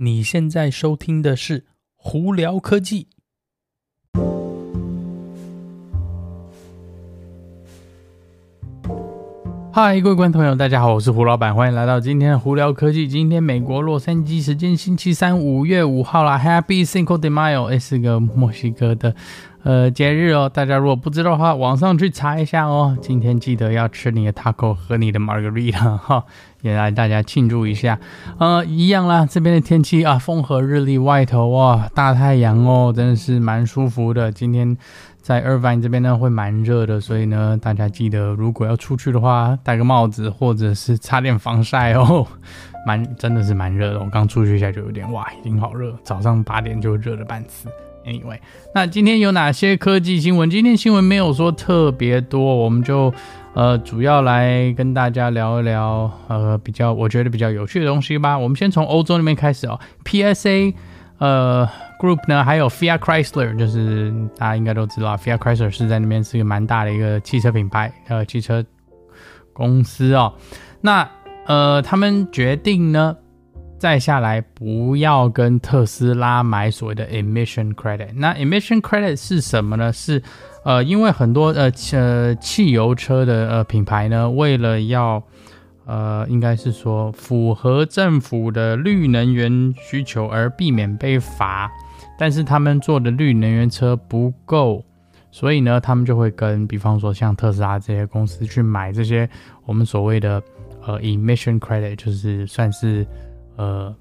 你现在收听的是《胡聊科技》。嗨，各位观众朋友，大家好，我是胡老板，欢迎来到今天的《胡聊科技》。今天美国洛杉矶时间星期三五月五号啦，Happy Cinco de Mayo，是个墨西哥的呃节日哦。大家如果不知道的话，网上去查一下哦。今天记得要吃你的 taco 和你的 margarita 哈。也来大家庆祝一下，呃，一样啦。这边的天气啊，风和日丽，外头哇，大太阳哦，真的是蛮舒服的。今天在 Irvine 这边呢，会蛮热的，所以呢，大家记得如果要出去的话，戴个帽子，或者是擦点防晒哦。蛮真的是蛮热的，我刚出去一下就有点哇，已经好热，早上八点就热了半死。Anyway，那今天有哪些科技新闻？今天新闻没有说特别多，我们就。呃，主要来跟大家聊一聊，呃，比较我觉得比较有趣的东西吧。我们先从欧洲那边开始哦。PSA 呃 Group 呢，还有 Fiat Chrysler，就是大家应该都知道，Fiat Chrysler 是在那边是一个蛮大的一个汽车品牌，呃，汽车公司哦。那呃，他们决定呢，再下来不要跟特斯拉买所谓的 Emission Credit。那 Emission Credit 是什么呢？是呃，因为很多呃呃汽油车的呃品牌呢，为了要呃应该是说符合政府的绿能源需求而避免被罚，但是他们做的绿能源车不够，所以呢，他们就会跟比方说像特斯拉这些公司去买这些我们所谓的呃 emission credit，就是算是呃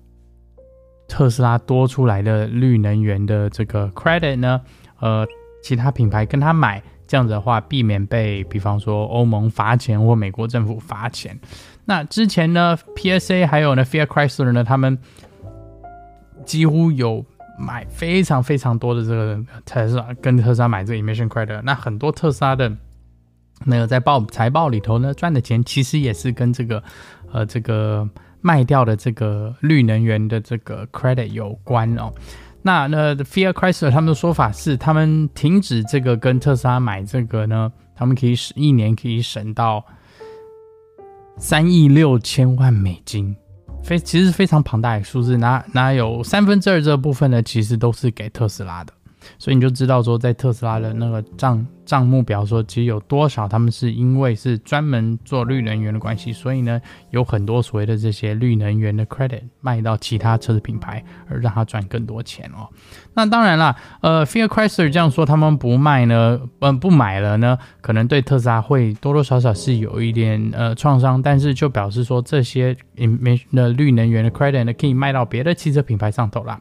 特斯拉多出来的绿能源的这个 credit 呢，呃。其他品牌跟他买，这样子的话，避免被比方说欧盟罚钱或美国政府罚钱。那之前呢，PSA 还有呢，Fiat Chrysler 呢，他们几乎有买非常非常多的这个特斯拉，跟特斯拉买这个 emission credit。那很多特斯拉的那个在报财报里头呢，赚的钱其实也是跟这个呃这个卖掉的这个绿能源的这个 credit 有关哦。那那 Fiat Chrysler 他们的说法是，他们停止这个跟特斯拉买这个呢，他们可以省一年可以省到三亿六千万美金，非其实非常庞大的数字，哪哪有三分之二这部分呢？其实都是给特斯拉的。所以你就知道说，在特斯拉的那个账账目表说，其实有多少他们是因为是专门做绿能源的关系，所以呢，有很多所谓的这些绿能源的 credit 卖到其他车子品牌，而让他赚更多钱哦。那当然啦，呃，Fiat Chrysler 这样说，他们不卖呢，嗯、不买了呢，可能对特斯拉会多多少少是有一点呃创伤，但是就表示说，这些没的绿能源的 credit 呢，可以卖到别的汽车品牌上头啦。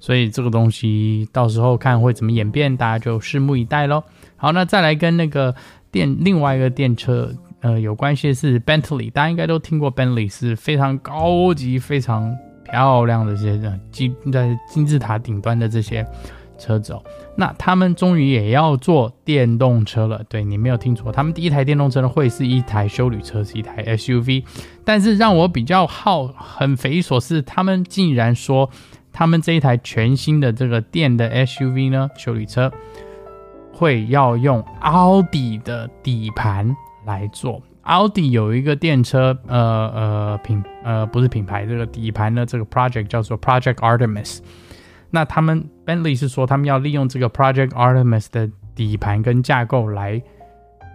所以这个东西到时候看会怎么演变，大家就拭目以待喽。好，那再来跟那个电另外一个电车呃有关系的是 Bentley，大家应该都听过 Bentley 是非常高级、非常漂亮的这些金在金字塔顶端的这些车子哦。那他们终于也要做电动车了，对，你没有听错，他们第一台电动车呢会是一台休旅车，是一台 SUV。但是让我比较好很匪夷所思，他们竟然说。他们这一台全新的这个电的 SUV 呢，修理车会要用奥迪的底盘来做。奥迪有一个电车，呃呃品呃不是品牌，这个底盘的这个 project 叫做 Project Artemis。那他们 Bentley 是说，他们要利用这个 Project Artemis 的底盘跟架构来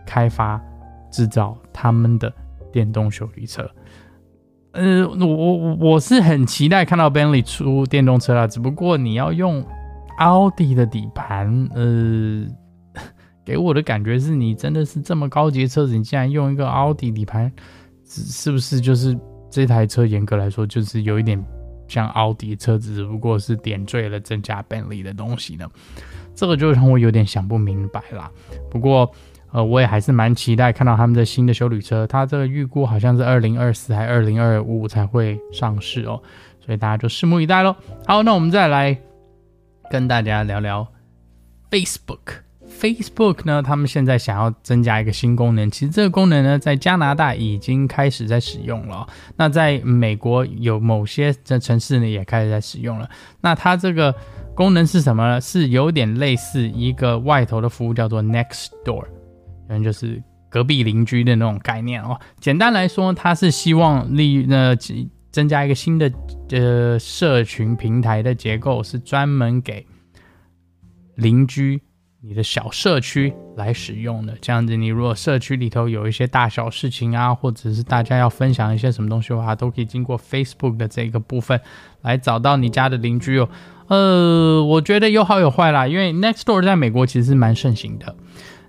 开发制造他们的电动修理车。呃，我我我是很期待看到 Bentley 出电动车啦，只不过你要用奥迪的底盘，呃，给我的感觉是你真的是这么高级的车子，你竟然用一个奥迪底盘，是不是就是这台车严格来说就是有一点像奥迪车子，只不过是点缀了增加 Bentley 的东西呢？这个就让我有点想不明白啦。不过。呃，我也还是蛮期待看到他们的新的修旅车，它这个预估好像是二零二四还二零二五才会上市哦，所以大家就拭目以待喽。好，那我们再来跟大家聊聊 Facebook。Facebook 呢，他们现在想要增加一个新功能，其实这个功能呢，在加拿大已经开始在使用了，那在美国有某些的城市呢也开始在使用了。那它这个功能是什么呢？是有点类似一个外头的服务，叫做 Nextdoor。可能就是隔壁邻居的那种概念哦。简单来说，他是希望利呃增加一个新的呃社群平台的结构，是专门给邻居。你的小社区来使用的，这样子，你如果社区里头有一些大小事情啊，或者是大家要分享一些什么东西的话，都可以经过 Facebook 的这个部分来找到你家的邻居哦。呃，我觉得有好有坏啦，因为 Nextdoor 在美国其实是蛮盛行的。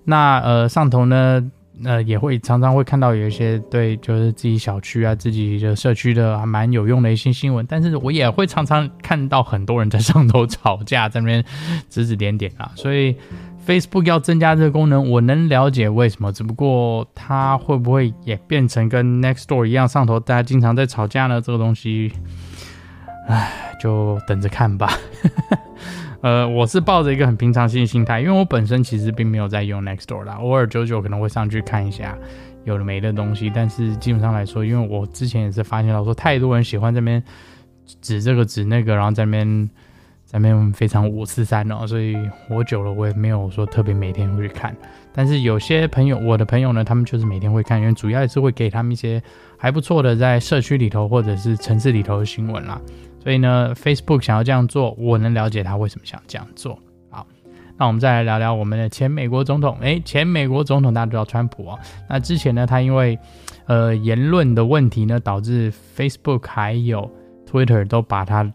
那呃上头呢，呃也会常常会看到有一些对，就是自己小区啊、自己的社区的还蛮有用的一些新闻，但是我也会常常看到很多人在上头吵架，在那边指指点点啊，所以。Facebook 要增加这个功能，我能了解为什么，只不过它会不会也变成跟 Nextdoor 一样，上头大家经常在吵架呢？这个东西，唉，就等着看吧。呃，我是抱着一个很平常心的心态，因为我本身其实并没有在用 Nextdoor 啦，偶尔久久可能会上去看一下有的没的东西，但是基本上来说，因为我之前也是发现到说，太多人喜欢这边指这个指那个，然后在那边。在那边非常五四三哦，所以我久了我也没有说特别每天会去看。但是有些朋友，我的朋友呢，他们就是每天会看，因为主要也是会给他们一些还不错的在社区里头或者是城市里头的新闻啦。所以呢，Facebook 想要这样做，我能了解他为什么想这样做。好，那我们再来聊聊我们的前美国总统。诶，前美国总统大家都知道川普哦。那之前呢，他因为呃言论的问题呢，导致 Facebook 还有 Twitter 都把他。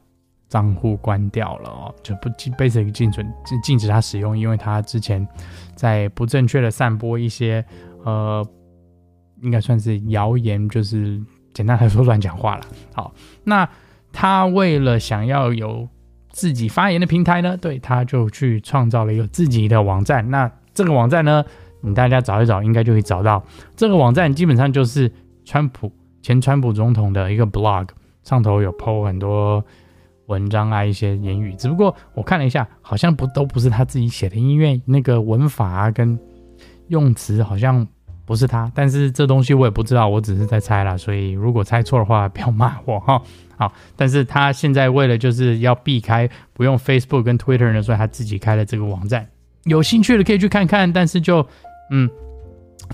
账户关掉了哦，就不被这个禁止禁禁止他使用，因为他之前在不正确的散播一些呃，应该算是谣言，就是简单来说乱讲话了。好，那他为了想要有自己发言的平台呢，对，他就去创造了一个自己的网站。那这个网站呢，你大家找一找，应该就可以找到。这个网站基本上就是川普前川普总统的一个 blog，上头有 po 很多。文章啊，一些言语，只不过我看了一下，好像不都不是他自己写的，因为那个文法啊跟用词好像不是他。但是这东西我也不知道，我只是在猜啦，所以如果猜错的话，不要骂我哈。好，但是他现在为了就是要避开不用 Facebook 跟 Twitter 呢，所以他自己开了这个网站。有兴趣的可以去看看，但是就嗯，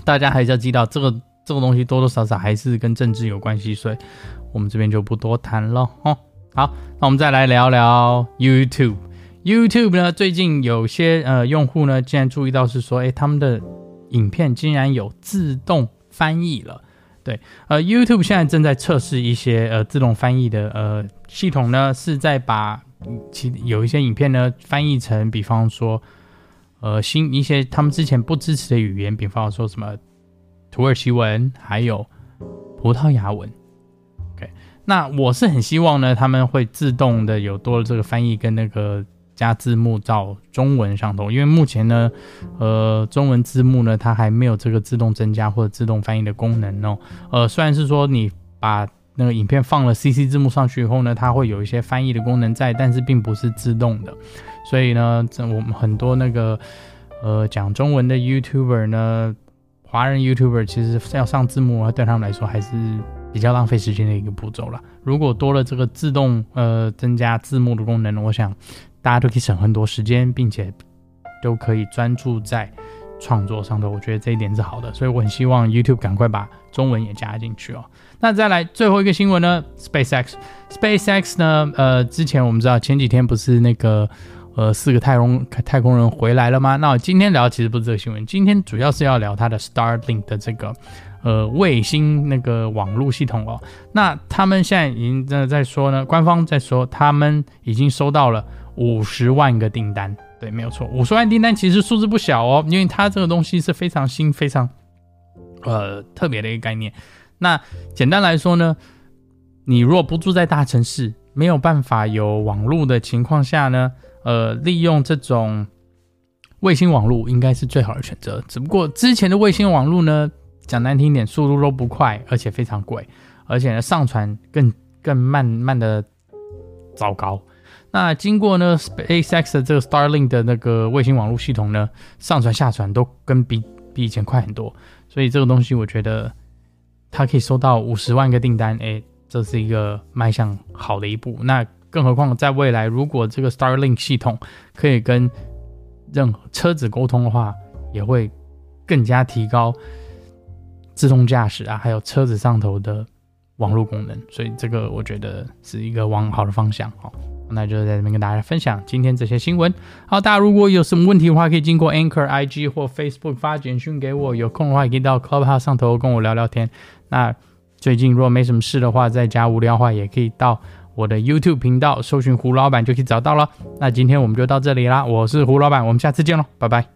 大家还是要知道这个这个东西多多少少还是跟政治有关系，所以我们这边就不多谈了哈。好，那我们再来聊聊 YouTube。YouTube 呢，最近有些呃用户呢，竟然注意到是说，诶，他们的影片竟然有自动翻译了。对，呃，YouTube 现在正在测试一些呃自动翻译的呃系统呢，是在把其有一些影片呢翻译成，比方说呃新一些他们之前不支持的语言，比方说什么土耳其文，还有葡萄牙文。OK，那我是很希望呢，他们会自动的有多了这个翻译跟那个加字幕到中文上头，因为目前呢，呃，中文字幕呢它还没有这个自动增加或者自动翻译的功能哦。呃，虽然是说你把那个影片放了 CC 字幕上去以后呢，它会有一些翻译的功能在，但是并不是自动的。所以呢，这我们很多那个呃讲中文的 YouTuber 呢，华人 YouTuber 其实要上字幕，对他们来说还是。比较浪费时间的一个步骤了。如果多了这个自动呃增加字幕的功能，我想大家都可以省很多时间，并且都可以专注在创作上头。我觉得这一点是好的，所以我很希望 YouTube 赶快把中文也加进去哦。那再来最后一个新闻呢？SpaceX，SpaceX 呢？呃，之前我们知道前几天不是那个呃四个太空太空人回来了吗？那我今天聊其实不是这个新闻，今天主要是要聊它的 Starlink 的这个。呃，卫星那个网络系统哦，那他们现在已经在在说呢，官方在说他们已经收到了五十万个订单，对，没有错，五十万订单其实数字不小哦，因为它这个东西是非常新、非常呃特别的一个概念。那简单来说呢，你如果不住在大城市，没有办法有网络的情况下呢，呃，利用这种卫星网络应该是最好的选择。只不过之前的卫星网络呢，讲难听一点，速度都不快，而且非常贵，而且呢，上传更更慢慢的糟糕。那经过呢，SpaceX 的这个 Starlink 的那个卫星网络系统呢，上传下传都跟比比以前快很多。所以这个东西我觉得它可以收到五十万个订单，诶，这是一个迈向好的一步。那更何况在未来，如果这个 Starlink 系统可以跟任何车子沟通的话，也会更加提高。自动驾驶啊，还有车子上头的网络功能，所以这个我觉得是一个往好的方向哦。那就在这边跟大家分享今天这些新闻。好，大家如果有什么问题的话，可以经过 Anchor、IG 或 Facebook 发简讯给我。有空的话，也可以到 Clubhouse 上头跟我聊聊天。那最近如果没什么事的话，在家无聊的话，也可以到我的 YouTube 频道搜寻胡老板就可以找到了。那今天我们就到这里啦，我是胡老板，我们下次见喽，拜拜。